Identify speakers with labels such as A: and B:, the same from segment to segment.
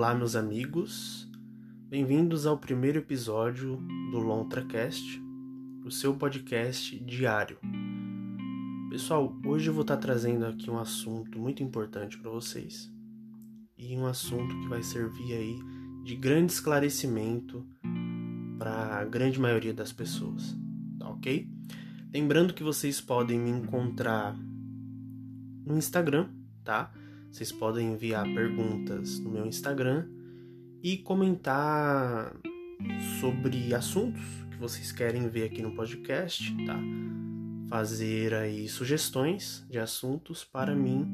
A: Olá, meus amigos. Bem-vindos ao primeiro episódio do LontraCast, o seu podcast diário. Pessoal, hoje eu vou estar trazendo aqui um assunto muito importante para vocês. E um assunto que vai servir aí de grande esclarecimento para a grande maioria das pessoas, tá ok? Lembrando que vocês podem me encontrar no Instagram, tá? Vocês podem enviar perguntas no meu Instagram e comentar sobre assuntos que vocês querem ver aqui no podcast, tá? Fazer aí sugestões de assuntos para mim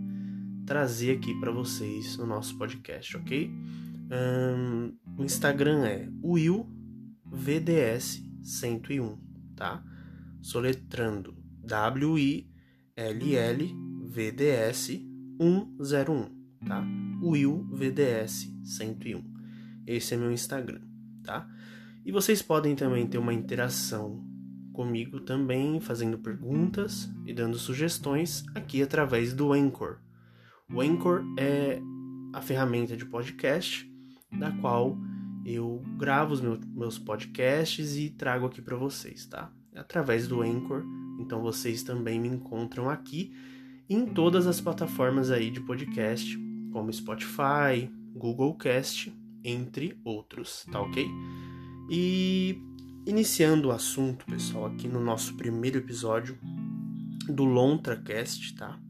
A: trazer aqui para vocês no nosso podcast, ok? Um, o Instagram é WillVDS101, tá? Soletrando W-I-L-L-V-D-S 101, tá? Will VDS 101. Esse é meu Instagram, tá? E vocês podem também ter uma interação comigo também, fazendo perguntas e dando sugestões aqui através do Anchor. O Anchor é a ferramenta de podcast da qual eu gravo os meus podcasts e trago aqui para vocês, tá? Através do Anchor. Então vocês também me encontram aqui em todas as plataformas aí de podcast, como Spotify, Google Cast, entre outros, tá ok? E iniciando o assunto, pessoal, aqui no nosso primeiro episódio do LontraCast, tá?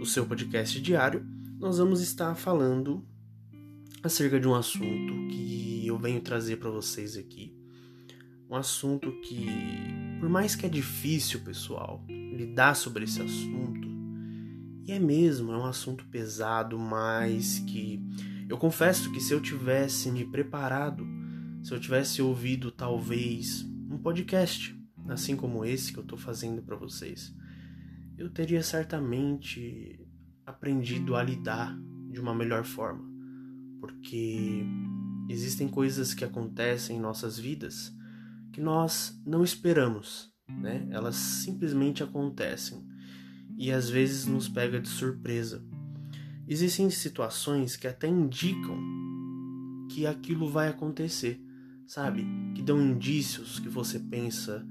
A: O seu podcast diário, nós vamos estar falando acerca de um assunto que eu venho trazer para vocês aqui. Um assunto que, por mais que é difícil, pessoal, lidar sobre esse assunto, e é mesmo, é um assunto pesado, mas que eu confesso que se eu tivesse me preparado, se eu tivesse ouvido talvez um podcast, assim como esse que eu estou fazendo para vocês, eu teria certamente aprendido a lidar de uma melhor forma, porque existem coisas que acontecem em nossas vidas que nós não esperamos, né? Elas simplesmente acontecem e às vezes nos pega de surpresa. Existem situações que até indicam que aquilo vai acontecer, sabe? Que dão indícios que você pensa,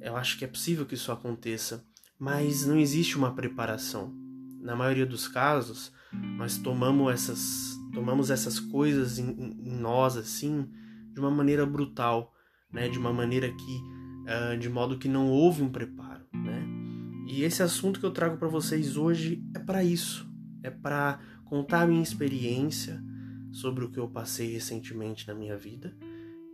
A: eu acho que é possível que isso aconteça, mas não existe uma preparação. Na maioria dos casos, nós tomamos essas, tomamos essas coisas em, em nós assim de uma maneira brutal, né? De uma maneira que, uh, de modo que não houve um preparo? E esse assunto que eu trago para vocês hoje é para isso, é para contar a minha experiência sobre o que eu passei recentemente na minha vida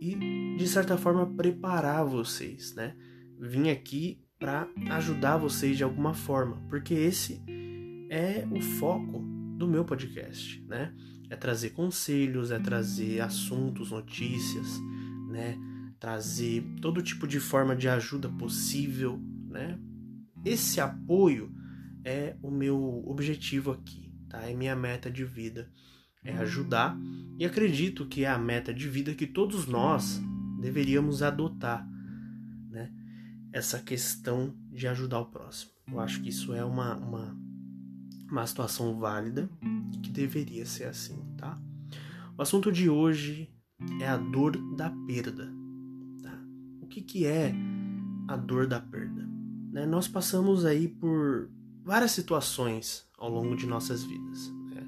A: e de certa forma preparar vocês, né? Vim aqui para ajudar vocês de alguma forma, porque esse é o foco do meu podcast, né? É trazer conselhos, é trazer assuntos, notícias, né? Trazer todo tipo de forma de ajuda possível, né? Esse apoio é o meu objetivo aqui, tá? É minha meta de vida, é ajudar e acredito que é a meta de vida que todos nós deveríamos adotar, né? Essa questão de ajudar o próximo. Eu acho que isso é uma, uma, uma situação válida e que deveria ser assim, tá? O assunto de hoje é a dor da perda. Tá? O que, que é a dor da perda? Né, nós passamos aí por várias situações ao longo de nossas vidas. Né?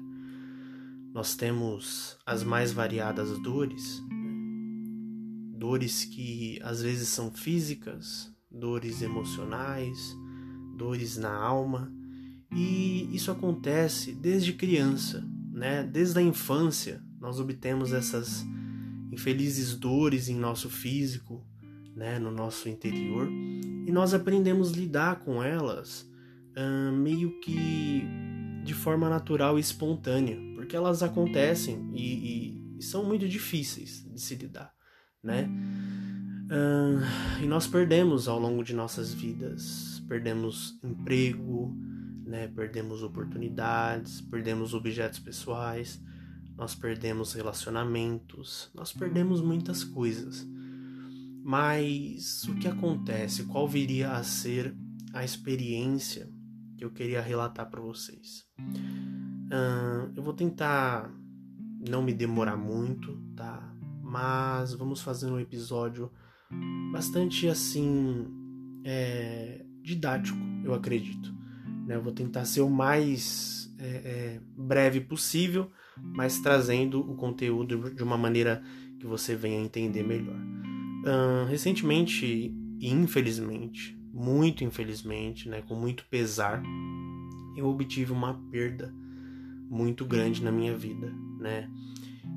A: Nós temos as mais variadas dores, né? dores que às vezes são físicas, dores emocionais, dores na alma, e isso acontece desde criança, né? Desde a infância nós obtemos essas infelizes dores em nosso físico, né, no nosso interior e nós aprendemos a lidar com elas uh, meio que de forma natural e espontânea, porque elas acontecem e, e, e são muito difíceis de se lidar, né? Uh, e nós perdemos ao longo de nossas vidas, perdemos emprego, né? Perdemos oportunidades, perdemos objetos pessoais, nós perdemos relacionamentos, nós perdemos muitas coisas. Mas o que acontece? Qual viria a ser a experiência que eu queria relatar para vocês? Eu vou tentar não me demorar muito, tá? Mas vamos fazer um episódio bastante assim é, didático, eu acredito. Né? Eu vou tentar ser o mais é, é, breve possível, mas trazendo o conteúdo de uma maneira que você venha entender melhor. Uh, recentemente, e infelizmente, muito infelizmente, né, com muito pesar, eu obtive uma perda muito grande na minha vida, né?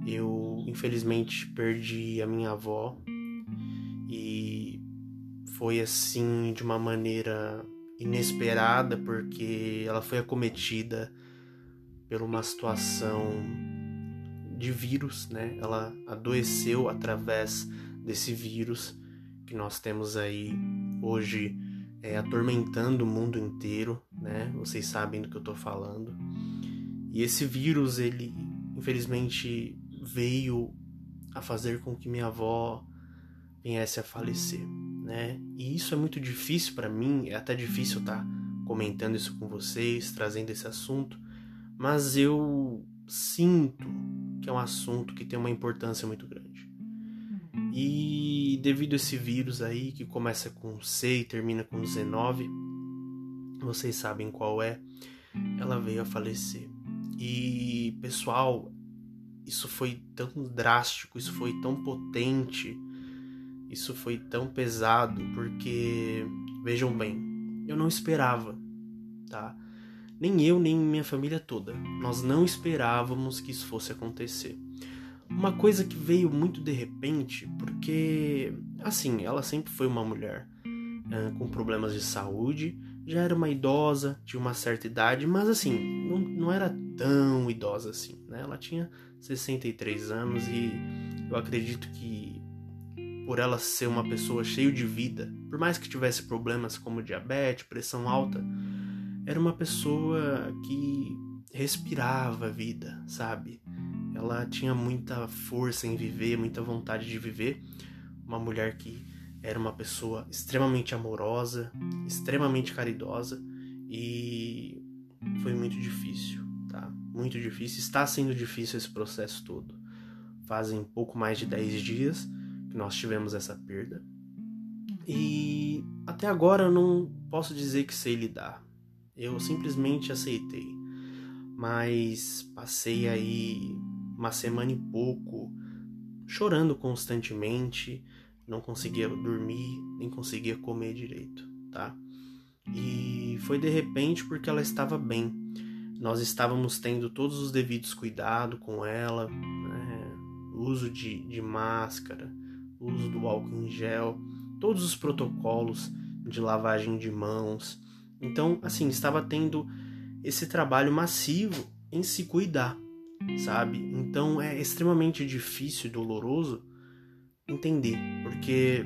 A: Eu infelizmente perdi a minha avó e foi assim de uma maneira inesperada porque ela foi acometida por uma situação de vírus, né? Ela adoeceu através desse vírus que nós temos aí hoje é, atormentando o mundo inteiro, né? Vocês sabem do que eu tô falando. E esse vírus, ele infelizmente veio a fazer com que minha avó viesse a falecer, né? E isso é muito difícil para mim, é até difícil estar tá comentando isso com vocês, trazendo esse assunto, mas eu sinto que é um assunto que tem uma importância muito grande. E devido a esse vírus aí, que começa com C e termina com 19, vocês sabem qual é, ela veio a falecer. E, pessoal, isso foi tão drástico, isso foi tão potente, isso foi tão pesado, porque, vejam bem, eu não esperava, tá? Nem eu, nem minha família toda. Nós não esperávamos que isso fosse acontecer. Uma coisa que veio muito de repente, porque, assim, ela sempre foi uma mulher com problemas de saúde, já era uma idosa, tinha uma certa idade, mas assim, não, não era tão idosa assim, né? Ela tinha 63 anos e eu acredito que por ela ser uma pessoa cheia de vida, por mais que tivesse problemas como diabetes, pressão alta, era uma pessoa que respirava vida, sabe? Ela tinha muita força em viver, muita vontade de viver. Uma mulher que era uma pessoa extremamente amorosa, extremamente caridosa e foi muito difícil, tá? Muito difícil. Está sendo difícil esse processo todo. Fazem pouco mais de 10 dias que nós tivemos essa perda. E até agora eu não posso dizer que sei lidar. Eu simplesmente aceitei. Mas passei aí uma semana e pouco chorando constantemente, não conseguia dormir, nem conseguia comer direito, tá? E foi de repente porque ela estava bem. Nós estávamos tendo todos os devidos cuidados com ela, né? uso de, de máscara, uso do álcool em gel, todos os protocolos de lavagem de mãos. Então, assim, estava tendo esse trabalho massivo em se cuidar, sabe? Então é extremamente difícil e doloroso entender, porque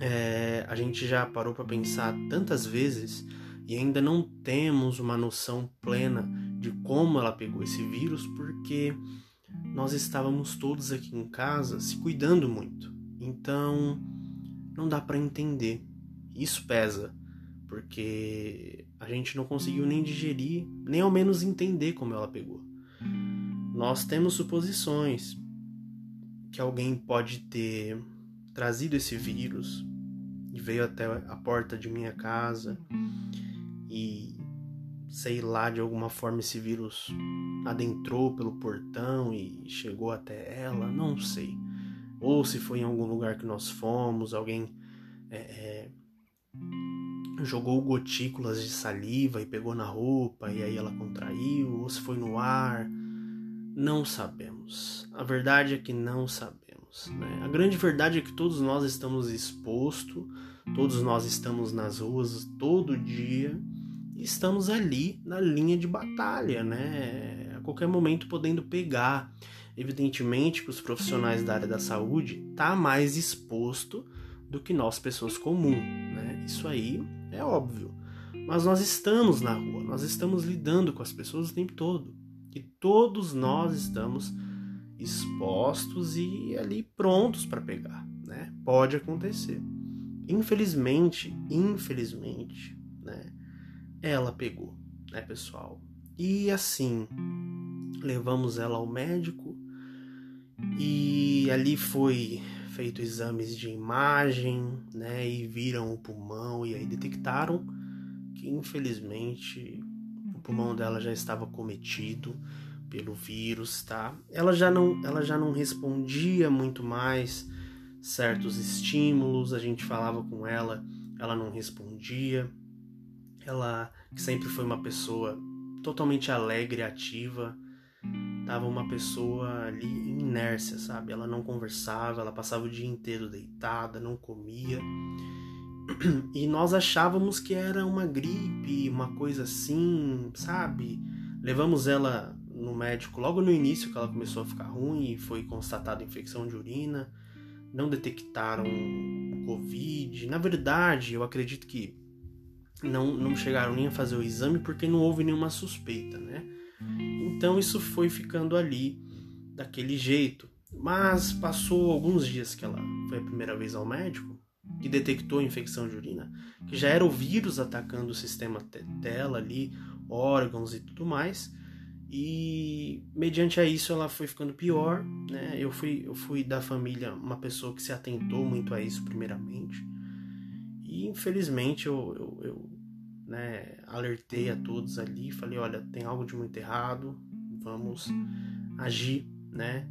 A: é, a gente já parou para pensar tantas vezes e ainda não temos uma noção plena de como ela pegou esse vírus, porque nós estávamos todos aqui em casa se cuidando muito. Então, não dá para entender. Isso pesa, porque a gente não conseguiu nem digerir, nem ao menos entender como ela pegou. Nós temos suposições que alguém pode ter trazido esse vírus e veio até a porta de minha casa e sei lá, de alguma forma esse vírus adentrou pelo portão e chegou até ela, não sei. Ou se foi em algum lugar que nós fomos, alguém é, é, jogou gotículas de saliva e pegou na roupa e aí ela contraiu, ou se foi no ar, não sabemos. A verdade é que não sabemos. Né? A grande verdade é que todos nós estamos expostos, todos nós estamos nas ruas todo dia e estamos ali na linha de batalha, né? A qualquer momento podendo pegar. Evidentemente que os profissionais da área da saúde tá mais exposto do que nós pessoas comuns, né? Isso aí é óbvio. Mas nós estamos na rua, nós estamos lidando com as pessoas o tempo todo. E todos nós estamos expostos e ali prontos para pegar, né? Pode acontecer. Infelizmente, infelizmente, né? Ela pegou, né, pessoal? E assim, levamos ela ao médico, E ali foi feito exames de imagem, né, e viram o pulmão e aí detectaram que infelizmente pulmão dela já estava cometido pelo vírus, tá? Ela já não, ela já não respondia muito mais certos estímulos, a gente falava com ela, ela não respondia. Ela que sempre foi uma pessoa totalmente alegre, ativa, tava uma pessoa ali em inércia, sabe? Ela não conversava, ela passava o dia inteiro deitada, não comia. E nós achávamos que era uma gripe, uma coisa assim, sabe? Levamos ela no médico logo no início que ela começou a ficar ruim e foi constatada infecção de urina. Não detectaram Covid. Na verdade, eu acredito que não, não chegaram nem a fazer o exame porque não houve nenhuma suspeita, né? Então isso foi ficando ali daquele jeito. Mas passou alguns dias que ela foi a primeira vez ao médico, que detectou infecção de urina, que já era o vírus atacando o sistema dela ali, órgãos e tudo mais. E mediante a isso ela foi ficando pior, né? Eu fui, eu fui da família uma pessoa que se atentou muito a isso primeiramente. E infelizmente eu, eu, eu né, alertei a todos ali, falei, olha, tem algo de muito errado, vamos agir, né?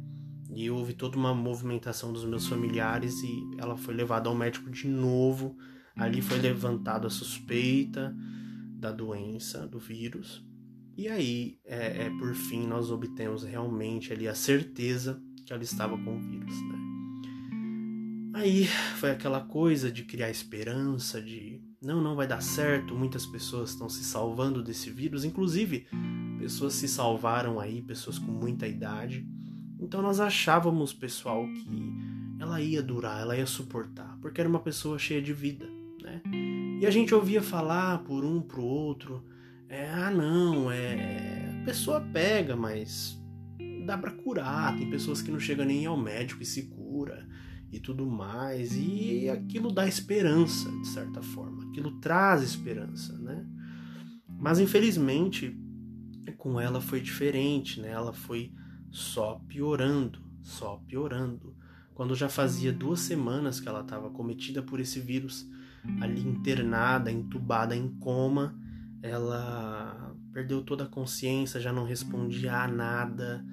A: E houve toda uma movimentação dos meus familiares e ela foi levada ao médico de novo. Ali foi levantada a suspeita da doença, do vírus. E aí, é, é, por fim, nós obtemos realmente ali a certeza que ela estava com o vírus, né? Aí foi aquela coisa de criar esperança, de não, não vai dar certo, muitas pessoas estão se salvando desse vírus, inclusive pessoas se salvaram aí, pessoas com muita idade. Então nós achávamos, pessoal, que ela ia durar, ela ia suportar, porque era uma pessoa cheia de vida, né? E a gente ouvia falar por um pro outro, é, ah não, é, a pessoa pega, mas dá para curar. Tem pessoas que não chegam nem ao médico e se cura e tudo mais. E aquilo dá esperança, de certa forma. Aquilo traz esperança, né? Mas infelizmente com ela foi diferente, né? Ela foi só piorando, só piorando. Quando já fazia duas semanas que ela estava cometida por esse vírus, ali internada, entubada em coma, ela perdeu toda a consciência, já não respondia a nada,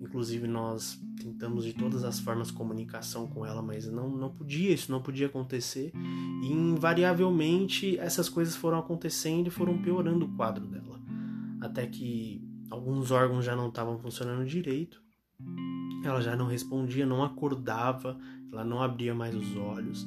A: Inclusive nós tentamos de todas as formas comunicação com ela, mas não, não podia, isso não podia acontecer. E invariavelmente essas coisas foram acontecendo e foram piorando o quadro dela. Até que alguns órgãos já não estavam funcionando direito. Ela já não respondia, não acordava, ela não abria mais os olhos.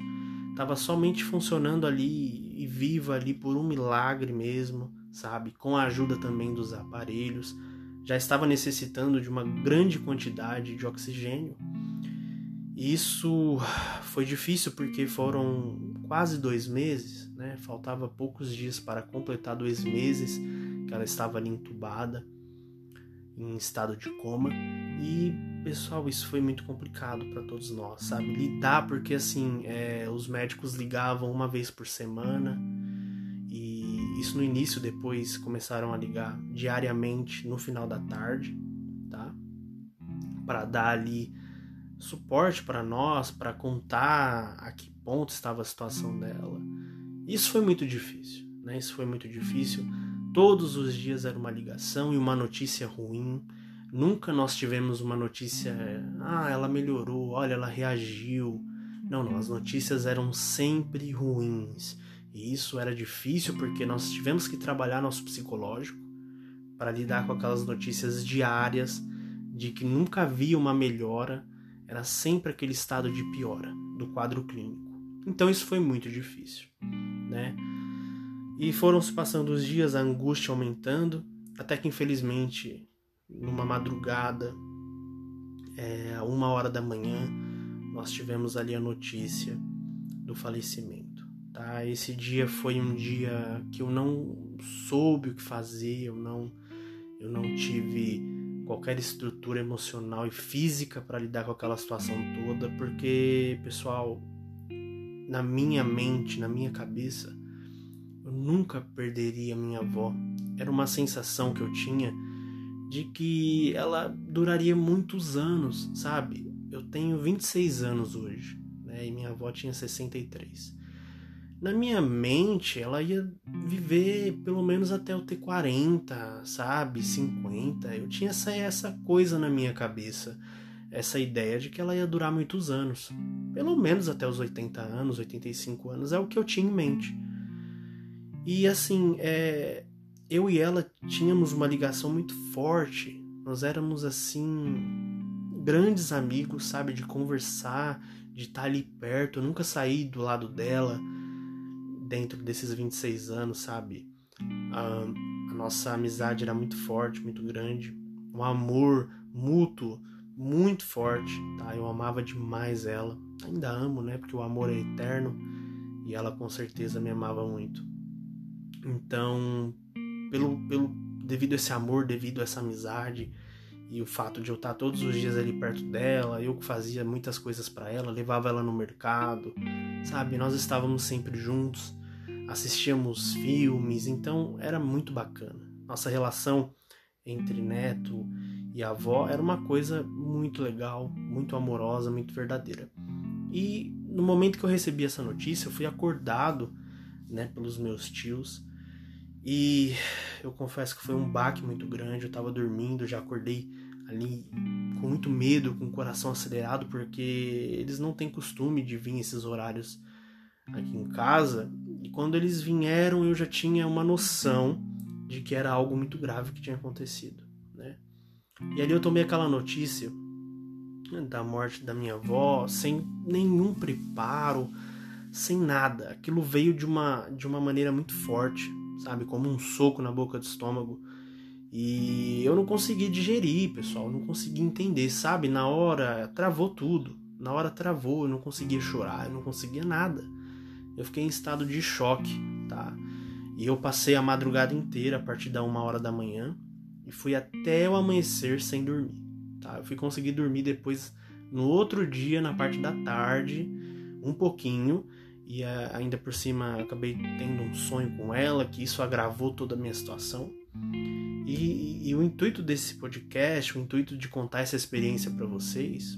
A: Estava somente funcionando ali e viva ali por um milagre mesmo, sabe? Com a ajuda também dos aparelhos já estava necessitando de uma grande quantidade de oxigênio. Isso foi difícil porque foram quase dois meses, né? Faltava poucos dias para completar dois meses que ela estava ali entubada, em estado de coma. E, pessoal, isso foi muito complicado para todos nós, sabe? Lidar, porque assim, é, os médicos ligavam uma vez por semana isso no início, depois começaram a ligar diariamente no final da tarde, tá? Para dar ali suporte para nós, para contar a que ponto estava a situação dela. Isso foi muito difícil, né? Isso foi muito difícil. Todos os dias era uma ligação e uma notícia ruim. Nunca nós tivemos uma notícia, ah, ela melhorou, olha, ela reagiu. Não, não, as notícias eram sempre ruins. E isso era difícil porque nós tivemos que trabalhar nosso psicológico para lidar com aquelas notícias diárias de que nunca havia uma melhora, era sempre aquele estado de piora do quadro clínico. Então isso foi muito difícil, né? E foram se passando os dias, a angústia aumentando, até que infelizmente, numa madrugada, é, uma hora da manhã, nós tivemos ali a notícia do falecimento tá? Esse dia foi um dia que eu não soube o que fazer, eu não eu não tive qualquer estrutura emocional e física para lidar com aquela situação toda, porque, pessoal, na minha mente, na minha cabeça, eu nunca perderia minha avó. Era uma sensação que eu tinha de que ela duraria muitos anos, sabe? eu tenho 26 anos hoje, né? E minha avó tinha 63. Na minha mente, ela ia viver pelo menos até eu ter 40, sabe? 50. Eu tinha essa, essa coisa na minha cabeça. Essa ideia de que ela ia durar muitos anos. Pelo menos até os 80 anos, 85 anos. É o que eu tinha em mente. E assim, é, eu e ela tínhamos uma ligação muito forte. Nós éramos assim grandes amigos, sabe, de conversar, de estar ali perto. Eu nunca saí do lado dela dentro desses 26 anos, sabe? A, a nossa amizade era muito forte, muito grande. Um amor mútuo muito forte, tá? Eu amava demais ela. Ainda amo, né? Porque o amor é eterno e ela com certeza me amava muito. Então, pelo, pelo devido a esse amor, devido a essa amizade e o fato de eu estar todos os dias ali perto dela, eu fazia muitas coisas para ela, levava ela no mercado, sabe? Nós estávamos sempre juntos, assistíamos filmes, então era muito bacana. Nossa relação entre neto e avó era uma coisa muito legal, muito amorosa, muito verdadeira. E no momento que eu recebi essa notícia, eu fui acordado, né, pelos meus tios e eu confesso que foi um baque muito grande. Eu tava dormindo, já acordei ali com muito medo, com o coração acelerado, porque eles não têm costume de vir esses horários aqui em casa. E quando eles vieram, eu já tinha uma noção de que era algo muito grave que tinha acontecido, né? E ali eu tomei aquela notícia da morte da minha avó sem nenhum preparo, sem nada. Aquilo veio de uma de uma maneira muito forte sabe? Como um soco na boca do estômago. E eu não consegui digerir, pessoal, não consegui entender, sabe? Na hora travou tudo. Na hora travou, eu não conseguia chorar, eu não conseguia nada. Eu fiquei em estado de choque, tá? E eu passei a madrugada inteira a partir da uma hora da manhã e fui até o amanhecer sem dormir, tá? Eu fui conseguir dormir depois no outro dia, na parte da tarde, um pouquinho, e ainda por cima acabei tendo um sonho com ela, que isso agravou toda a minha situação. E, e o intuito desse podcast, o intuito de contar essa experiência para vocês,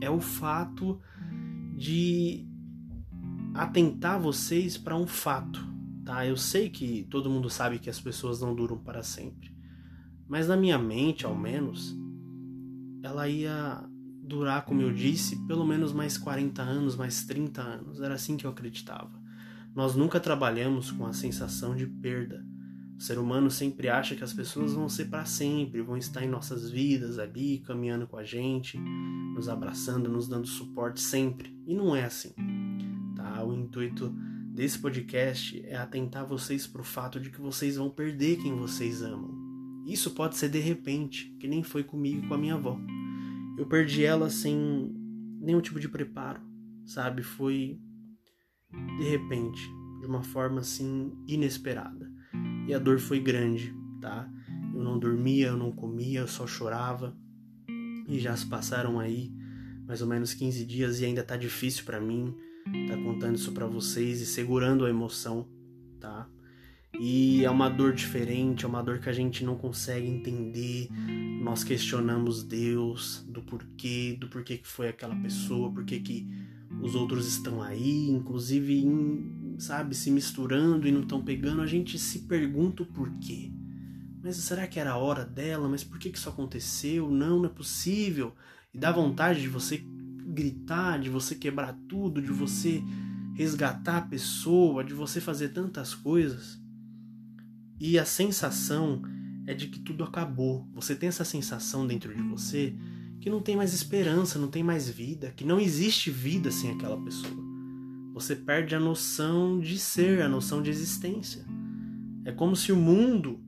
A: é o fato de atentar vocês para um fato, tá? Eu sei que todo mundo sabe que as pessoas não duram para sempre, mas na minha mente, ao menos, ela ia durar, como eu disse, pelo menos mais 40 anos, mais 30 anos. Era assim que eu acreditava. Nós nunca trabalhamos com a sensação de perda. O ser humano sempre acha que as pessoas vão ser para sempre, vão estar em nossas vidas ali, caminhando com a gente, nos abraçando, nos dando suporte sempre. E não é assim. Tá? O intuito desse podcast é atentar vocês para o fato de que vocês vão perder quem vocês amam. Isso pode ser de repente, que nem foi comigo e com a minha avó eu perdi ela sem nenhum tipo de preparo, sabe? Foi de repente, de uma forma assim inesperada. E a dor foi grande, tá? Eu não dormia, eu não comia, eu só chorava. E já se passaram aí mais ou menos 15 dias e ainda tá difícil para mim tá contando isso para vocês e segurando a emoção, tá? E é uma dor diferente, é uma dor que a gente não consegue entender. Nós questionamos Deus do porquê, do porquê que foi aquela pessoa, porquê que os outros estão aí, inclusive, em, sabe, se misturando e não estão pegando. A gente se pergunta o porquê. Mas será que era a hora dela? Mas por que, que isso aconteceu? Não, não é possível. E dá vontade de você gritar, de você quebrar tudo, de você resgatar a pessoa, de você fazer tantas coisas. E a sensação é de que tudo acabou. Você tem essa sensação dentro de você que não tem mais esperança, não tem mais vida, que não existe vida sem aquela pessoa. Você perde a noção de ser, a noção de existência. É como se o mundo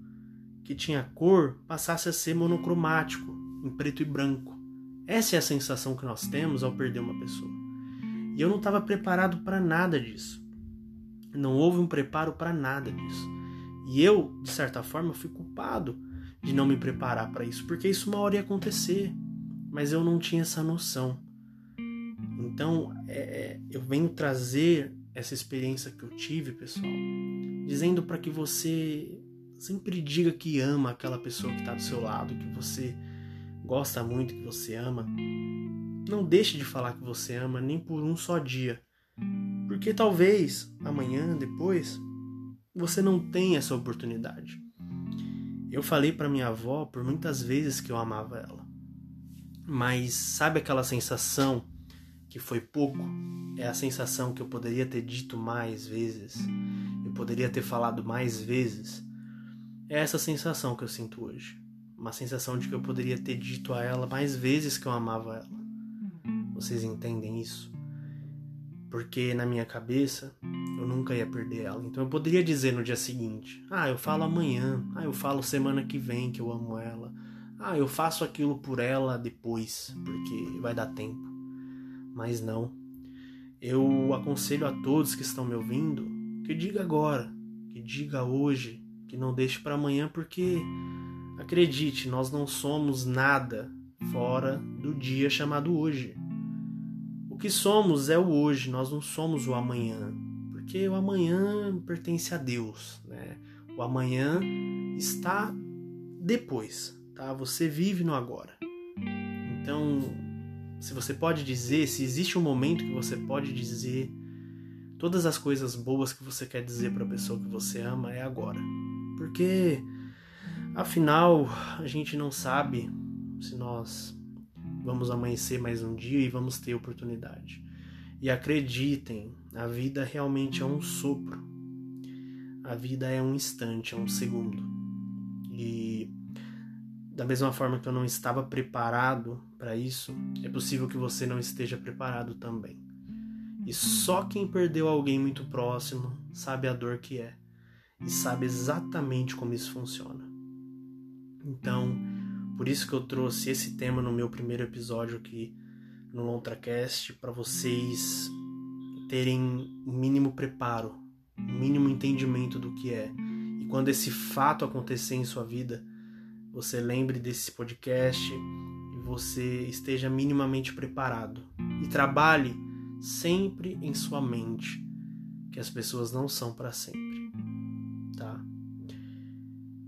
A: que tinha cor passasse a ser monocromático, em preto e branco. Essa é a sensação que nós temos ao perder uma pessoa. E eu não estava preparado para nada disso. Não houve um preparo para nada disso. E eu, de certa forma, fui culpado de não me preparar para isso, porque isso uma hora ia acontecer, mas eu não tinha essa noção. Então, é, é eu venho trazer essa experiência que eu tive, pessoal, dizendo para que você sempre diga que ama aquela pessoa que está do seu lado, que você gosta muito, que você ama, não deixe de falar que você ama nem por um só dia. Porque talvez amanhã, depois, você não tenha essa oportunidade. Eu falei para minha avó por muitas vezes que eu amava ela. Mas sabe aquela sensação que foi pouco? É a sensação que eu poderia ter dito mais vezes. Eu poderia ter falado mais vezes. É essa sensação que eu sinto hoje. Uma sensação de que eu poderia ter dito a ela mais vezes que eu amava ela. Vocês entendem isso? Porque na minha cabeça eu nunca ia perder ela. Então eu poderia dizer no dia seguinte: Ah, eu falo amanhã. Ah, eu falo semana que vem que eu amo ela. Ah, eu faço aquilo por ela depois, porque vai dar tempo. Mas não. Eu aconselho a todos que estão me ouvindo que diga agora, que diga hoje, que não deixe para amanhã, porque acredite, nós não somos nada fora do dia chamado hoje que somos é o hoje, nós não somos o amanhã, porque o amanhã pertence a Deus, né? O amanhã está depois, tá? Você vive no agora. Então, se você pode dizer, se existe um momento que você pode dizer todas as coisas boas que você quer dizer para a pessoa que você ama é agora. Porque afinal, a gente não sabe se nós vamos amanhecer mais um dia e vamos ter oportunidade. E acreditem, a vida realmente é um sopro. A vida é um instante, é um segundo. E da mesma forma que eu não estava preparado para isso, é possível que você não esteja preparado também. E só quem perdeu alguém muito próximo sabe a dor que é e sabe exatamente como isso funciona. Então, por isso que eu trouxe esse tema no meu primeiro episódio aqui no LontraCast para vocês terem o mínimo preparo, o mínimo entendimento do que é. E quando esse fato acontecer em sua vida, você lembre desse podcast e você esteja minimamente preparado. E trabalhe sempre em sua mente que as pessoas não são para sempre, tá?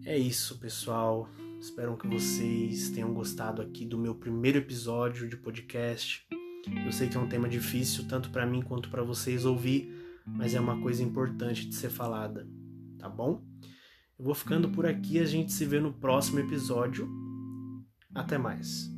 A: É isso, pessoal. Espero que vocês tenham gostado aqui do meu primeiro episódio de podcast. Eu sei que é um tema difícil tanto para mim quanto para vocês ouvir, mas é uma coisa importante de ser falada, tá bom? Eu vou ficando por aqui, a gente se vê no próximo episódio. Até mais.